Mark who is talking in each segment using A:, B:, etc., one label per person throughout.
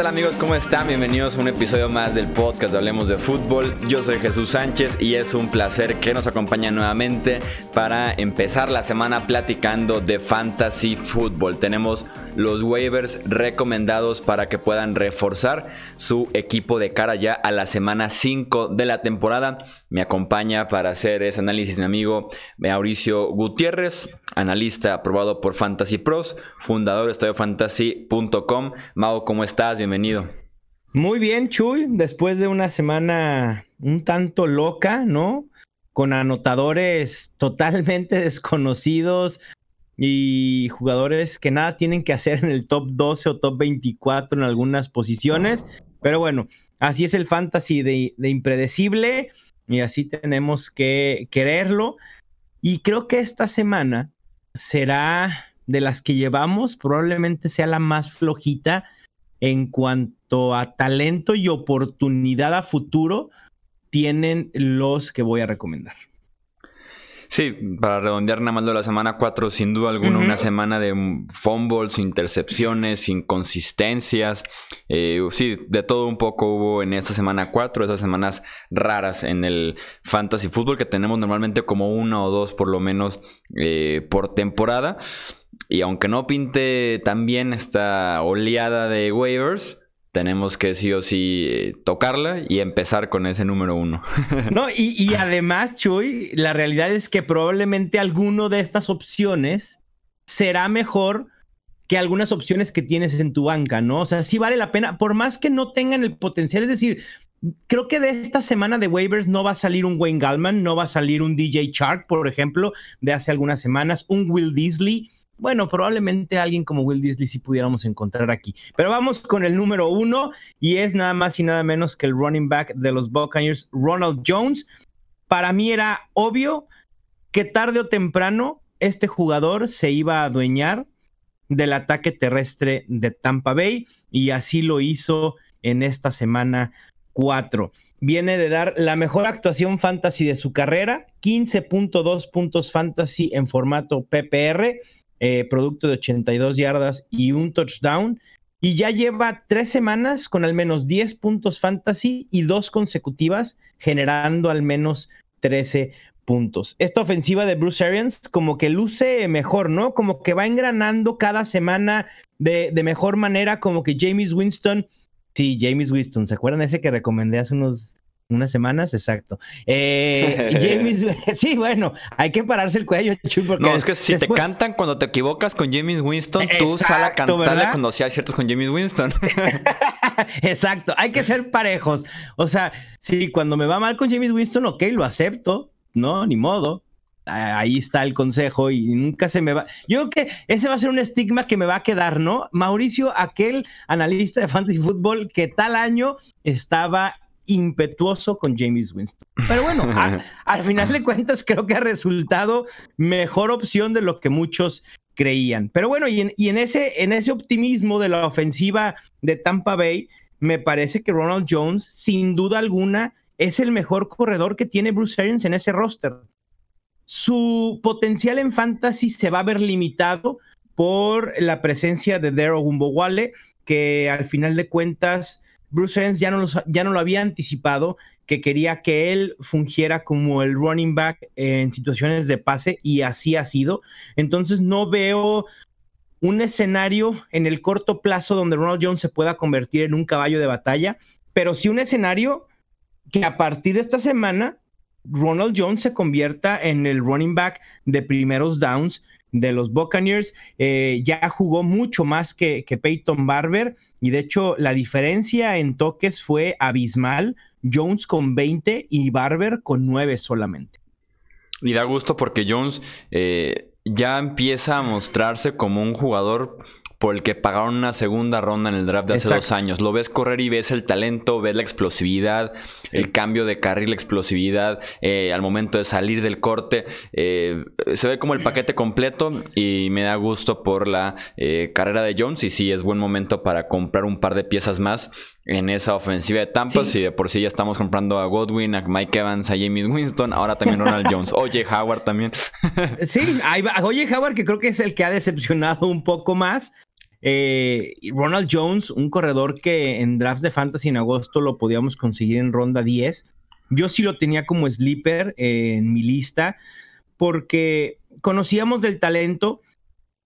A: tal amigos? ¿Cómo están? Bienvenidos a un episodio más del podcast de Hablemos de Fútbol. Yo soy Jesús Sánchez y es un placer que nos acompañen nuevamente para empezar la semana platicando de Fantasy Fútbol. Tenemos los waivers recomendados para que puedan reforzar su equipo de cara ya a la semana 5 de la temporada. Me acompaña para hacer ese análisis mi amigo Mauricio Gutiérrez, analista aprobado por Fantasy Pros, fundador de estudiofantasy.com. Mau, ¿cómo estás? Bienvenido.
B: Muy bien, Chuy. Después de una semana un tanto loca, ¿no? Con anotadores totalmente desconocidos, y jugadores que nada tienen que hacer en el top 12 o top 24 en algunas posiciones. Pero bueno, así es el fantasy de, impredecible y así tenemos que quererlo. Y creo que esta semana será de las que llevamos, probablemente sea la más flojita en cuanto a talento y oportunidad a futuro tienen los que voy a recomendar.
A: Sí, para redondear nada más de la semana 4, sin duda alguna, una semana de fumbles, intercepciones, inconsistencias. Eh, sí, de todo un poco hubo en esta semana 4, esas semanas raras en el fantasy fútbol que tenemos normalmente como una o dos por lo menos eh, por temporada. Y aunque no pinte tan bien esta oleada de waivers, tenemos que sí o sí eh, tocarla y empezar con ese número uno.
B: no, y, además, Chuy, la realidad es que probablemente alguno de estas opciones será mejor que algunas opciones que tienes en tu banca, ¿no? O sea, sí vale la pena, por más que no tengan el potencial, es decir, creo que de esta semana de waivers no va a salir un Wayne Gallman, no va a salir un DJ Shark, por ejemplo, de hace algunas semanas, un Will Disley bueno, probablemente alguien como Will Disley sí pudiéramos encontrar aquí. Pero vamos con el número uno y es nada más y nada menos que el running back de los Buccaneers, Ronald Jones. Para mí era obvio que tarde o temprano este jugador se iba a adueñar del ataque terrestre de Tampa Bay y así lo hizo en esta semana 4. Viene de dar la mejor actuación fantasy de su carrera, 15.2 puntos fantasy en formato PPR eh, producto de 82 yardas y un touchdown. Y ya lleva tres semanas con al menos 10 puntos fantasy y dos consecutivas, generando al menos 13 puntos. Esta ofensiva de Bruce Arians como que luce mejor, ¿no? Como que va engranando cada semana de, de mejor manera, como que James Winston, sí, James Winston, ¿se acuerdan ese que recomendé hace unos unas semanas, exacto. Eh, James, sí, bueno, hay que pararse el cuello,
A: porque No, es que si te cantan cuando te equivocas con James Winston, tú sal a cantarle cuando seas ciertos con James Winston.
B: exacto, hay que ser parejos. O sea, si cuando me va mal con James Winston, ok, lo acepto, no, ni modo. Ahí está el consejo y nunca se me va. Yo creo que ese va a ser un estigma que me va a quedar, ¿no? Mauricio, aquel analista de fantasy fútbol que tal año estaba impetuoso con James Winston. Pero bueno, al final de cuentas creo que ha resultado mejor opción de lo que muchos creían. Pero bueno, y en, ese, en ese optimismo de la ofensiva de Tampa Bay, me parece que Ronald Jones, sin duda alguna, es el mejor corredor que tiene Bruce Arians en ese roster. Su potencial en fantasy se va a ver limitado por la presencia de Daryl Gumbowale, que al final de cuentas Bruce Arians ya no, ya no lo había anticipado, que quería que él fungiera como el running back en situaciones de pase y así ha sido. Entonces no veo un escenario en el corto plazo donde Ronald Jones se pueda convertir en un caballo de batalla, pero sí un escenario que a partir de esta semana Ronald Jones se convierta en el running back de primeros downs de los Buccaneers. Eh, ya jugó mucho más que, Peyton Barber y de hecho la diferencia en toques fue abismal. Jones con 20 y Barber con 9 solamente.
A: Y da gusto porque Jones eh, ya empieza a mostrarse como un jugador por el que pagaron una segunda ronda en el draft de hace dos años. Lo ves correr y ves el talento, ves la explosividad, el cambio de carril, la explosividad eh, al momento de salir del corte. Eh, se ve como el paquete completo y me da gusto por la eh, carrera de Jones. Y sí, es buen momento para comprar un par de piezas más en esa ofensiva de Tampa. Si de por sí ya estamos comprando a Godwin, a Mike Evans, a James Winston, ahora también Ronald Jones. Oye, Howard también.
B: sí, Oye, Howard, que creo que es el que ha decepcionado un poco más. Eh, Ronald Jones, un corredor que en drafts de fantasy en agosto lo podíamos conseguir en ronda 10. Yo sí lo tenía como sleeper en mi lista porque conocíamos del talento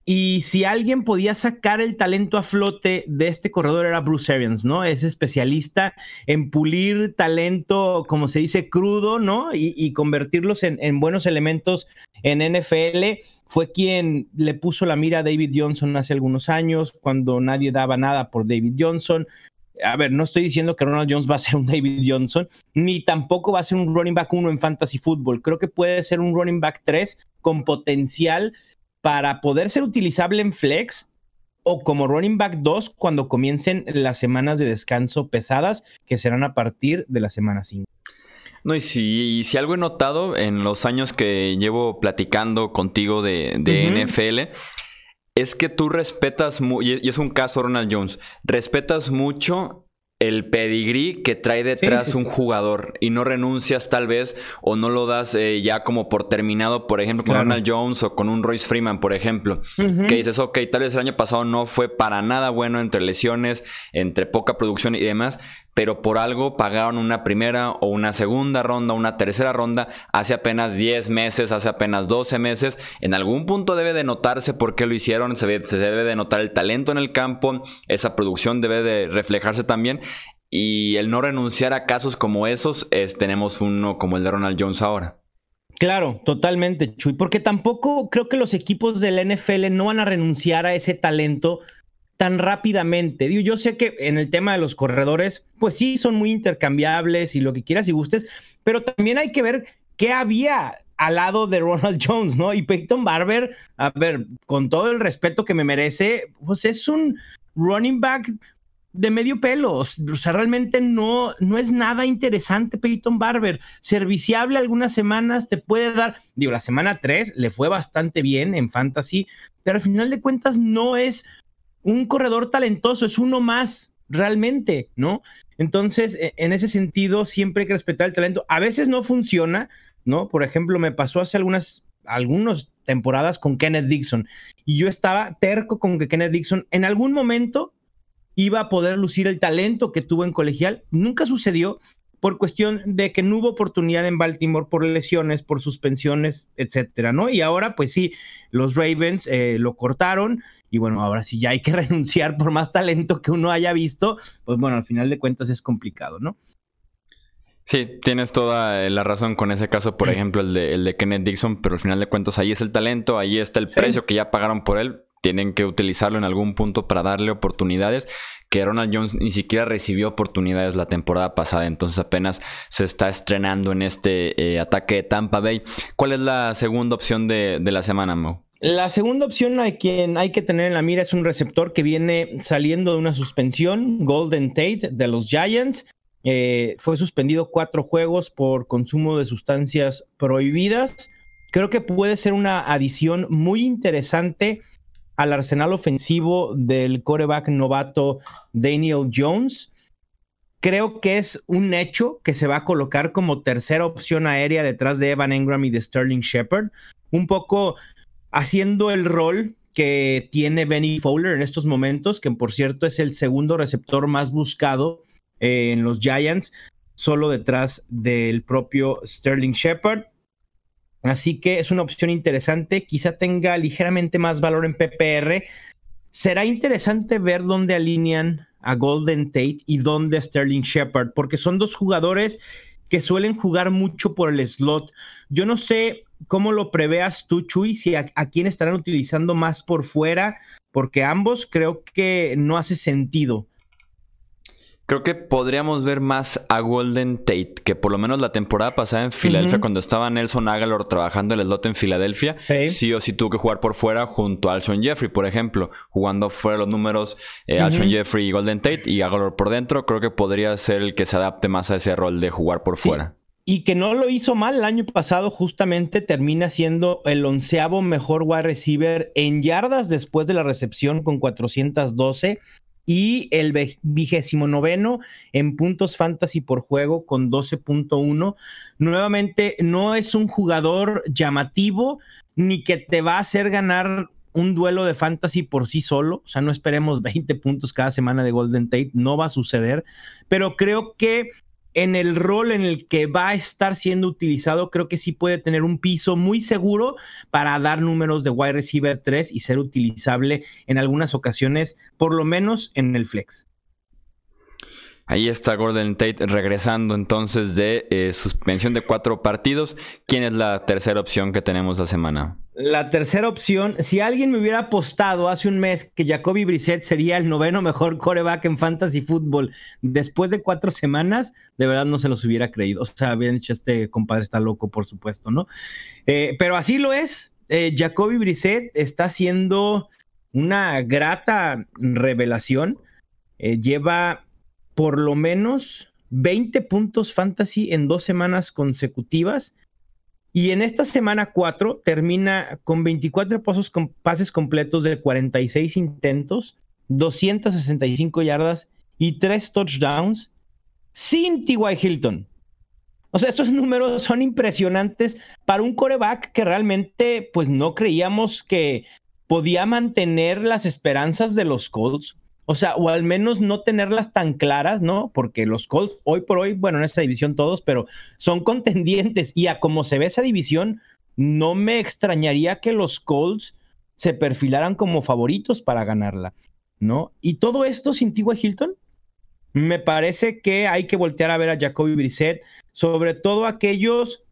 B: y si alguien podía sacar el talento a flote de este corredor era Bruce Arians, ¿no? Es especialista en pulir talento, como se dice, crudo, ¿no? Y, convertirlos en, buenos elementos en NFL. Fue quien le puso la mira a David Johnson hace algunos años, cuando nadie daba nada por David Johnson. A ver, no estoy diciendo que Ronald Jones va a ser un David Johnson, ni tampoco va a ser un running back 1 en fantasy football. Creo que puede ser un running back 3 con potencial para poder ser utilizable en flex o como running back 2 cuando comiencen las semanas de descanso pesadas que serán a partir de la semana 5.
A: No, y si, si algo he notado en los años que llevo platicando contigo de, NFL, es que tú respetas, y es un caso Ronald Jones, respetas mucho el pedigrí que trae detrás un jugador y no renuncias tal vez o no lo das eh, ya como por terminado, por ejemplo, con Ronald Jones o con un Royce Freeman, por ejemplo, que dices, ok, tal vez el año pasado no fue para nada bueno entre lesiones, entre poca producción y demás, pero por algo pagaron una primera o una segunda ronda, una tercera ronda hace apenas 10 meses, hace apenas 12 meses. En algún punto debe de notarse por qué lo hicieron, se, debe de notar el talento en el campo, esa producción debe de reflejarse también. Y el no renunciar a casos como esos, es, tenemos uno como el de Ronald Jones ahora.
B: Claro, totalmente, Chuy, porque tampoco creo que los equipos del NFL no van a renunciar a ese talento tan rápidamente. Digo, yo sé que en el tema de los corredores, pues sí, son muy intercambiables y lo que quieras y gustes, pero también hay que ver qué había al lado de Ronald Jones, ¿no? Y Peyton Barber, a ver, con todo el respeto que me merece, pues es un running back de medio pelo. O sea, realmente no, no es nada interesante Peyton Barber. Serviciable algunas semanas, te puede dar, digo, la semana 3 le fue bastante bien en fantasy, pero al final de cuentas no es un corredor talentoso, es uno más realmente, ¿no? Entonces, e, en ese sentido, siempre hay que respetar el talento. A veces no funciona, ¿no? Por ejemplo, me pasó hace algunas, temporadas con Kenneth Dixon y yo estaba terco con que Kenneth Dixon en algún momento iba a poder lucir el talento que tuvo en colegial. Nunca sucedió por cuestión de que no hubo oportunidad en Baltimore por lesiones, por suspensiones, etcétera, ¿no? Y ahora, pues sí, los Ravens eh, lo cortaron y bueno, ahora sí ya hay que renunciar por más talento que uno haya visto, pues bueno, al final de cuentas es complicado, ¿no?
A: Sí, tienes toda la razón con ese caso, por ejemplo, el de, el de Kenneth Dixon, pero al final de cuentas ahí es el talento, ahí está el precio que ya pagaron por él, tienen que utilizarlo en algún punto para darle oportunidades, que Ronald Jones ni siquiera recibió oportunidades la temporada pasada, entonces apenas se está estrenando en este eh, ataque de Tampa Bay. ¿Cuál es la segunda opción de, de la semana, Mo?
B: La segunda opción a quien hay que tener en la mira es un receptor que viene saliendo de una suspensión, Golden Tate de los Giants. Eh, fue suspendido cuatro juegos por consumo de sustancias prohibidas. Creo que puede ser una adición muy interesante al arsenal ofensivo del coreback novato Daniel Jones. Creo que es un hecho que se va a colocar como tercera opción aérea detrás de Evan Engram y de Sterling Shepard. Un poco haciendo el rol que tiene Benny Fowler en estos momentos, que por cierto es el segundo receptor más buscado eh, en los Giants, solo detrás del propio Sterling Shepard. Así que es una opción interesante, quizá tenga ligeramente más valor en PPR. Será interesante ver dónde alinean a Golden Tate y dónde a Sterling Shepard, porque son dos jugadores que suelen jugar mucho por el slot. Yo no sé ¿Cómo lo preveas tú, Chuy? Si a, quién estarán utilizando más por fuera, porque ambos creo que no hace sentido.
A: Creo que podríamos ver más a Golden Tate, que por lo menos la temporada pasada en Filadelfia, cuando estaba Nelson Aguilar trabajando el slot en Filadelfia, sí. o sí tuvo que jugar por fuera junto a Alshon Jeffrey, por ejemplo, jugando fuera los números eh, Alshon Jeffrey y Golden Tate y Aguilar por dentro, creo que podría ser el que se adapte más a ese rol de jugar por fuera
B: y que no lo hizo mal el año pasado, justamente termina siendo el onceavo mejor wide receiver en yardas después de la recepción con 412 y el vigésimo noveno en puntos fantasy por juego con 12.1. Nuevamente, no es un jugador llamativo ni que te va a hacer ganar un duelo de fantasy por sí solo, o sea, no esperemos 20 puntos cada semana de Golden Tate, no va a suceder, pero creo que en el rol en el que va a estar siendo utilizado, creo que sí puede tener un piso muy seguro para dar números de wide receiver 3 y ser utilizable en algunas ocasiones, por lo menos en el flex.
A: Ahí está Golden Tate regresando entonces de eh, suspensión de cuatro partidos. ¿Quién es la tercera opción que tenemos la semana?
B: La tercera opción, si alguien me hubiera apostado hace un mes que Jacoby Brissett sería el noveno mejor coreback en fantasy fútbol después de cuatro semanas, de verdad no se los hubiera creído. O sea, dicho, este compadre está loco, por supuesto, ¿no? Eh, pero así lo es. Eh, Jacoby Brissett está haciendo una grata revelación. lleva por lo menos 20 puntos fantasy en dos semanas consecutivas. Y en esta semana 4 termina con 24 pasos con pases completos de 46 intentos, 265 yardas y 3 touchdowns sin T.Y. Hilton. O sea, estos números son impresionantes para un coreback que realmente pues no creíamos que podía mantener las esperanzas de los Colts. O sea, o al menos no tenerlas tan claras, ¿no? Porque los Colts, hoy por hoy, bueno, en esta división todos, pero son contendientes. Y a como se ve esa división, no me extrañaría que los Colts se perfilaran como favoritos para ganarla, ¿no? Y todo esto sin T.Y. Hilton, me parece que hay que voltear a ver a Jacoby Brissett, sobre todo aquellos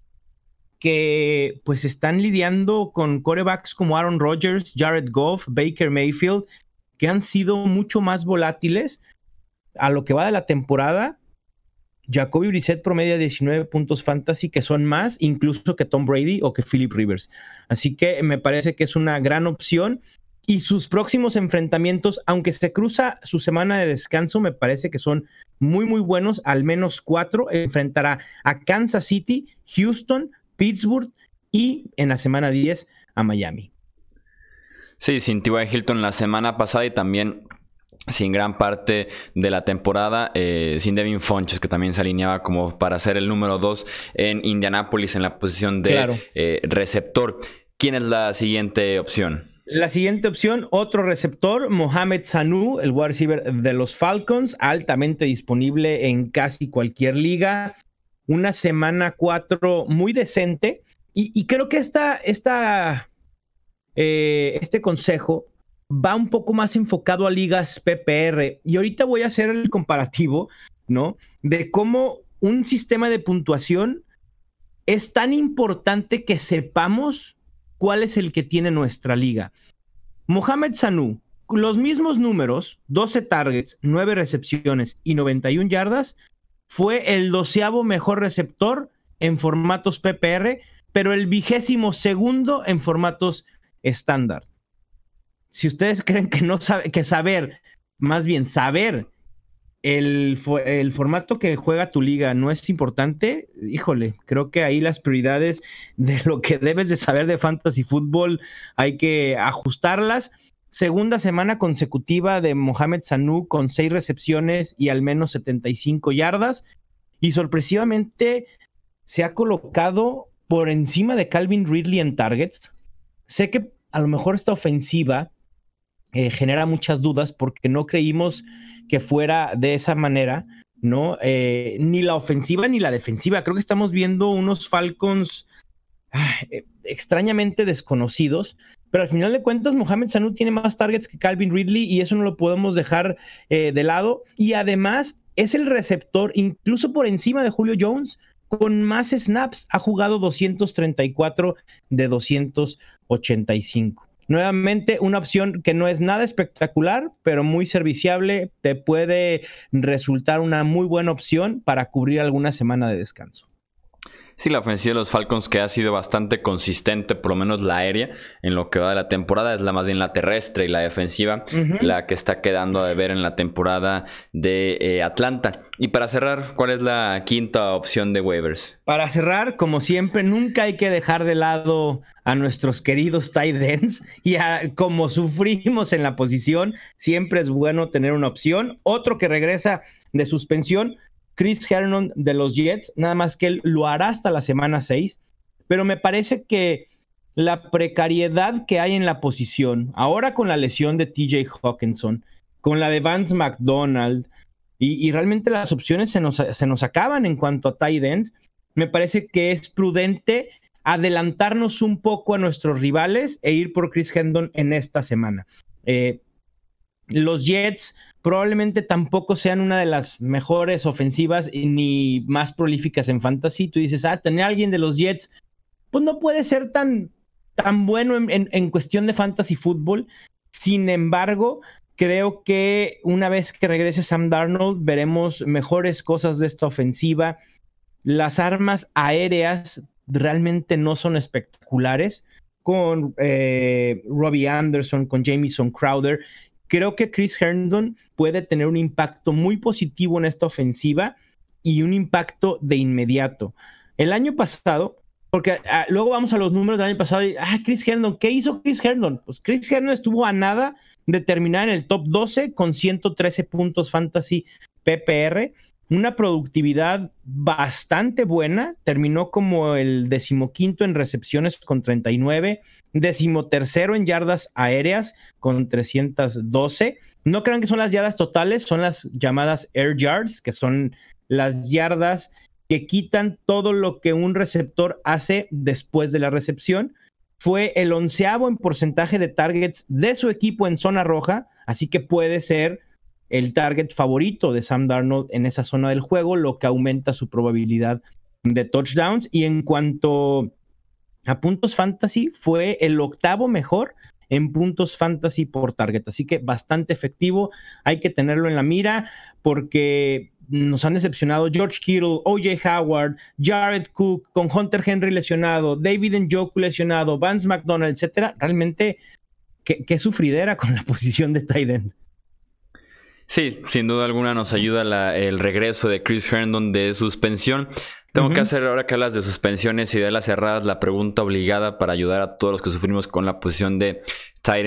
B: que pues están lidiando con corebacks como Aaron Rodgers, Jared Goff, Baker Mayfield, que han sido mucho más volátiles a lo que va de la temporada. Jacoby Brissett promedia 19 puntos fantasy, que son más incluso que Tom Brady o que Philip Rivers. Así que me parece que es una gran opción. Y sus próximos enfrentamientos, aunque se cruza su semana de descanso, me parece que son muy, muy buenos. Al menos cuatro. Enfrentará a Kansas City, Houston, Pittsburgh y en la semana 10 a Miami.
A: Sí, sin T.Y. Hilton la semana pasada y también sin gran parte de la temporada, eh, sin Devin Fonches, que también se alineaba como para ser el número 2 en Indianápolis en la posición de eh, receptor. ¿Quién es la siguiente opción?
B: La siguiente opción, otro receptor, Mohamed Sanu, el wide receiver de los Falcons, altamente disponible en casi cualquier liga. Una semana 4 muy decente. Y, creo que esta, esta eh, este consejo va un poco más enfocado a ligas PPR. Y ahorita voy a hacer el comparativo, ¿no? De cómo un sistema de puntuación es tan importante que sepamos cuál es el que tiene nuestra liga. Mohamed Sanu, los mismos números, 12 targets, 9 recepciones y 91 yardas, fue el doceavo mejor receptor en formatos PPR, pero el vigésimo segundo en formatos estándar. Si ustedes creen que no sabe, que saber, más bien saber el, el, formato que juega tu liga no es importante, híjole, creo que ahí las prioridades de lo que debes de saber de fantasy fútbol hay que ajustarlas. Segunda semana consecutiva de Mohamed Sanu con seis recepciones y al menos 75 yardas. Y sorpresivamente se ha colocado por encima de Calvin Ridley en targets. Sé que a lo mejor esta ofensiva eh, genera muchas dudas porque no creímos que fuera de esa manera, ¿no? Eh, ni la ofensiva ni la defensiva. Creo que estamos viendo unos Falcons ah, eh, extrañamente desconocidos, pero al final de cuentas Mohamed Sanu tiene más targets que Calvin Ridley y eso no lo podemos dejar de lado. Y además es el receptor, incluso por encima de Julio Jones, con más snaps. Ha jugado 234 de 285. Nuevamente, una opción que no es nada espectacular, pero muy serviciable, te puede resultar una muy buena opción para cubrir alguna semana de descanso.
A: Sí, la ofensiva de los Falcons que ha sido bastante consistente, por lo menos la aérea, en lo que va de la temporada, es la más bien la terrestre y la defensiva, la que está quedando a deber en la temporada de eh, Atlanta. Y para cerrar, ¿cuál es la quinta opción de waivers?
B: Para cerrar, como siempre, nunca hay que dejar de lado a nuestros queridos tight ends y como sufrimos en la posición, siempre es bueno tener una opción. Otro que regresa de suspensión, Chris Hernon de los Jets, nada más que él lo hará hasta la semana 6, pero me parece que la precariedad que hay en la posición, ahora con la lesión de TJ Hawkinson, con la de Vance McDonald, y, realmente las opciones se nos, se nos, acaban en cuanto a tight ends, me parece que es prudente adelantarnos un poco a nuestros rivales e ir por Chris Hendon en esta semana. Eh, los Jets probablemente tampoco sean una de las mejores ofensivas ni más prolíficas en fantasy. Tú dices, ah, tener a alguien de los Jets, pues no puede ser tan, tan bueno en, cuestión de fantasy fútbol. Sin embargo, creo que una vez que regrese Sam Darnold, veremos mejores cosas de esta ofensiva. Las armas aéreas realmente no son espectaculares. Con eh, Robbie Anderson, con Jamison Crowder. Creo que Chris Herndon puede tener un impacto muy positivo en esta ofensiva y un impacto de inmediato. El año pasado, porque ah, luego vamos a los números del año pasado y, ah, Chris Herndon, ¿qué hizo Chris Herndon? Pues Chris Herndon estuvo a nada de terminar en el top 12 con 113 puntos fantasy PPR, una productividad bastante buena, terminó como el decimoquinto en recepciones con 39, decimotercero en yardas aéreas con 312. No crean que son las yardas totales, son las llamadas air yards, que son las yardas que quitan todo lo que un receptor hace después de la recepción. Fue el onceavo en porcentaje de targets de su equipo en zona roja, así que puede ser el target favorito de Sam Darnold en esa zona del juego, lo que aumenta su probabilidad de touchdowns. Y en cuanto a puntos fantasy, fue el octavo mejor en puntos fantasy por target. Así que bastante efectivo. Hay que tenerlo en la mira porque nos han decepcionado George Kittle, OJ Howard, Jared Cook, con Hunter Henry lesionado, David Njoku lesionado, Vance McDonald, etcétera. Realmente, qué, sufridera con la posición de tight
A: Sí, sin duda alguna nos ayuda el regreso de Chris Herndon de suspensión. Tengo que hacer, ahora que hablas de suspensiones y de las cerradas, la pregunta obligada para ayudar a todos los que sufrimos con la posición de tight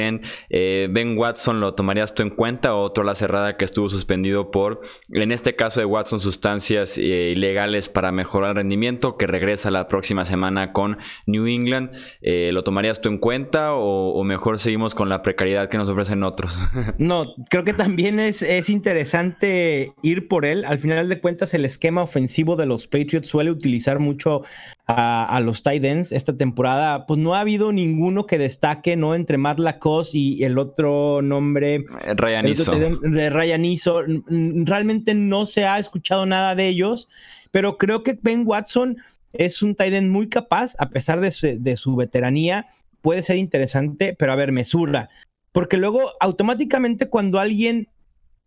A: eh, ben Watson, ¿lo tomarías tú en cuenta? O otro la cerrada que estuvo suspendido por, en este caso de Watson, sustancias eh, ilegales para mejorar el rendimiento, que regresa la próxima semana con New England. Eh, ¿Lo tomarías tú en cuenta o, mejor seguimos con la precariedad que nos ofrecen otros?
B: no, creo que también es, es interesante ir por él. Al final de cuentas, el esquema ofensivo de los Patriots suele utilizar mucho a, los tight ends esta temporada, pues no ha habido ninguno que destaque, ¿no? Entre Matt Lacoste y el otro nombre.
A: Eh, Ryan Iso.
B: De Ryan Iso. Realmente no se ha escuchado nada de ellos, pero creo que Ben Watson es un tight end muy capaz, a pesar de su, de su veteranía. Puede ser interesante, pero a ver, mesura. Porque luego automáticamente cuando alguien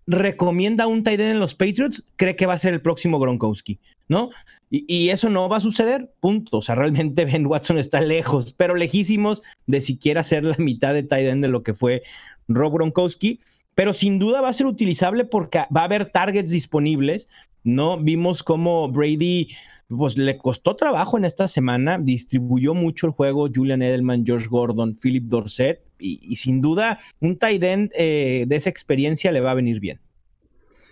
B: recomienda un tight end en los Patriots, cree que va a ser el próximo Gronkowski, ¿no? Y, eso no va a suceder, punto. O sea, realmente Ben Watson está lejos, pero lejísimos de siquiera ser la mitad de tight end de lo que fue Rob Gronkowski. Pero sin duda va a ser utilizable porque va a haber targets disponibles, ¿no? Vimos cómo Brady pues le costó trabajo en esta semana, distribuyó mucho el juego Julian Edelman, George Gordon, Philip Dorset, y, sin duda un tight end eh, de esa experiencia le va a venir bien.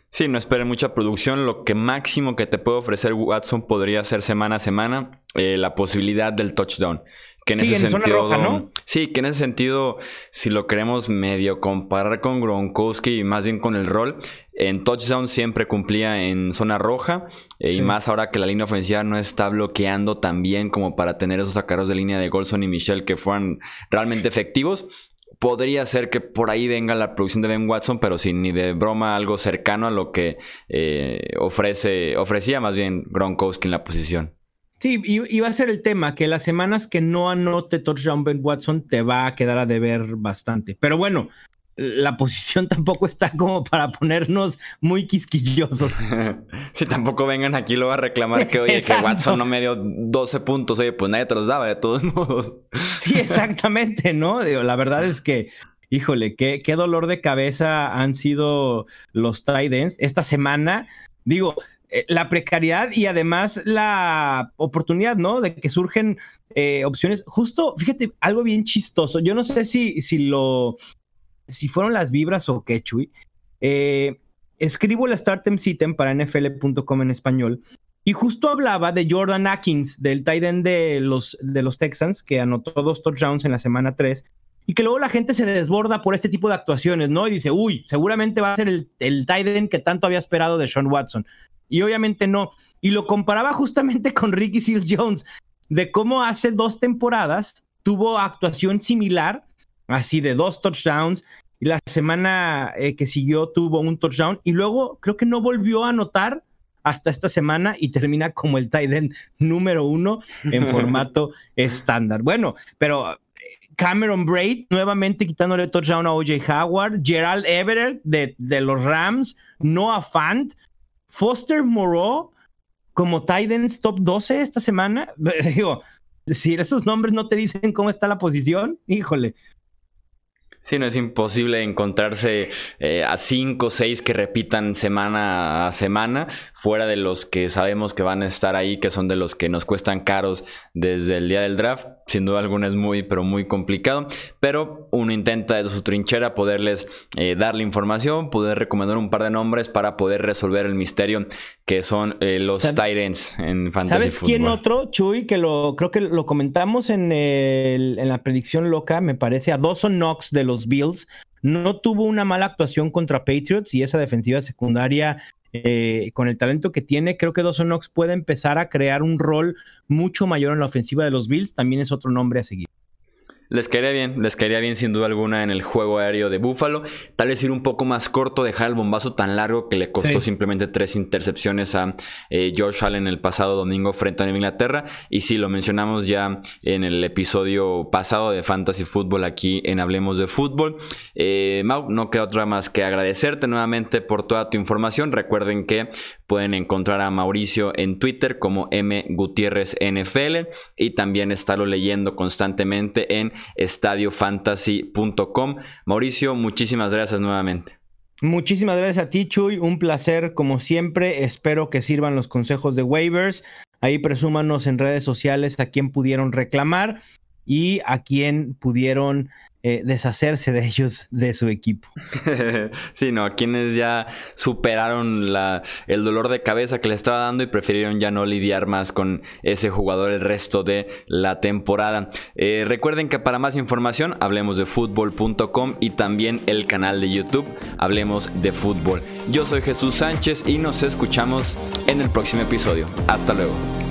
A: Sí, no esperen mucha producción. Lo que máximo que te puede ofrecer Watson podría ser semana a semana eh, la posibilidad del touchdown. Que en ese sentido, ¿no? Sí, que en ese sentido, si lo queremos medio comparar con Gronkowski y más bien con el rol, en touchdown siempre cumplía en zona roja eh, y más ahora que la línea ofensiva no está bloqueando tan bien como para tener esos sacaros de línea de Golson y Michelle que fueran realmente efectivos. Podría ser que por ahí venga la producción de Ben Watson, pero sin ni de broma algo cercano a lo que eh, ofrece, ofrecía más bien Gronkowski en la posición.
B: Sí, y, va a ser el tema, que las semanas que no anote touchdown Ben Watson te va a quedar a deber bastante. Pero bueno, la posición tampoco está como para ponernos muy quisquillosos.
A: si tampoco vengan aquí lo va a reclamar que, oye, que Watson no me dio 12 puntos, oye, pues nadie te los daba de todos modos.
B: sí, exactamente, ¿no? la verdad es que, híjole, qué, qué dolor de cabeza han sido los tight esta semana. Digo, la precariedad y además la oportunidad, ¿no? De que surgen eh, opciones. Justo, fíjate, algo bien chistoso. Yo no sé si, si lo, si fueron las vibras o qué, Chuy. Eh, escribo la Startem Sitem para nfl.com en español Y justo hablaba de Jordan Atkins, del tight end de los, de los Texans, que anotó dos touchdowns en la semana 3, y que luego la gente se desborda por este tipo de actuaciones, ¿no? Y dice, uy, seguramente va a ser el, el tight end que tanto había esperado de Sean Watson. Y obviamente no. Y lo comparaba justamente con Ricky Seals Jones, de cómo hace dos temporadas tuvo actuación similar, así de dos touchdowns, y la semana eh, que siguió tuvo un touchdown, y luego creo que no volvió a anotar hasta esta semana y termina como el tight end número uno en formato estándar. Bueno, pero Cameron Braid nuevamente quitándole touchdown a OJ Howard, Gerald Everett de, de los Rams, Noah Fant, Foster Moreau como Titans top 12 esta semana. Digo, si esos nombres no te dicen cómo está la posición, híjole.
A: Sí, no es imposible encontrarse eh, a cinco o seis que repitan semana a semana, fuera de los que sabemos que van a estar ahí, que son de los que nos cuestan caros desde el día del draft. Sin duda alguna es muy, pero muy complicado. Pero uno intenta desde su trinchera poderles eh, darle información, poder recomendar un par de nombres para poder resolver el misterio que son eh, los Titans en Fantasy
B: ¿Sabes quién otro, Chuy? Que lo creo que lo comentamos en, en la predicción loca, me parece, a Dawson Knox de los Bills. No tuvo una mala actuación contra Patriots y esa defensiva secundaria eh, con el talento que tiene, creo que Dawson Knox puede empezar a crear un rol mucho mayor en la ofensiva de los Bills. También es otro nombre a seguir.
A: Les caería bien, les caería bien sin duda alguna en el juego aéreo de Buffalo. Tal vez ir un poco más corto, dejar el bombazo tan largo que le costó simplemente tres intercepciones a eh, Josh Allen el pasado domingo frente a Nueva Inglaterra. Y sí, lo mencionamos ya en el episodio pasado de Fantasy Football aquí en Hablemos de Fútbol. Eh, Mau, no queda otra más que agradecerte nuevamente por toda tu información. Recuerden que pueden encontrar a Mauricio en Twitter como M Gutiérrez NFL y también estarlo leyendo constantemente en estadiofantasy.com. Mauricio, muchísimas gracias nuevamente.
B: Muchísimas gracias a ti, Chuy. Un placer, como siempre. Espero que sirvan los consejos de waivers. Ahí presúmanos en redes sociales a quién pudieron reclamar y a quién pudieron eh, deshacerse de ellos, de su equipo.
A: sí, no, quienes ya superaron la, el dolor de cabeza que le estaba dando y prefirieron ya no lidiar más con ese jugador el resto de la temporada. Eh, recuerden que para más información hablemos de fútbol.com y también el canal de YouTube Hablemos de Fútbol. Yo soy Jesús Sánchez y nos escuchamos en el próximo episodio. Hasta luego.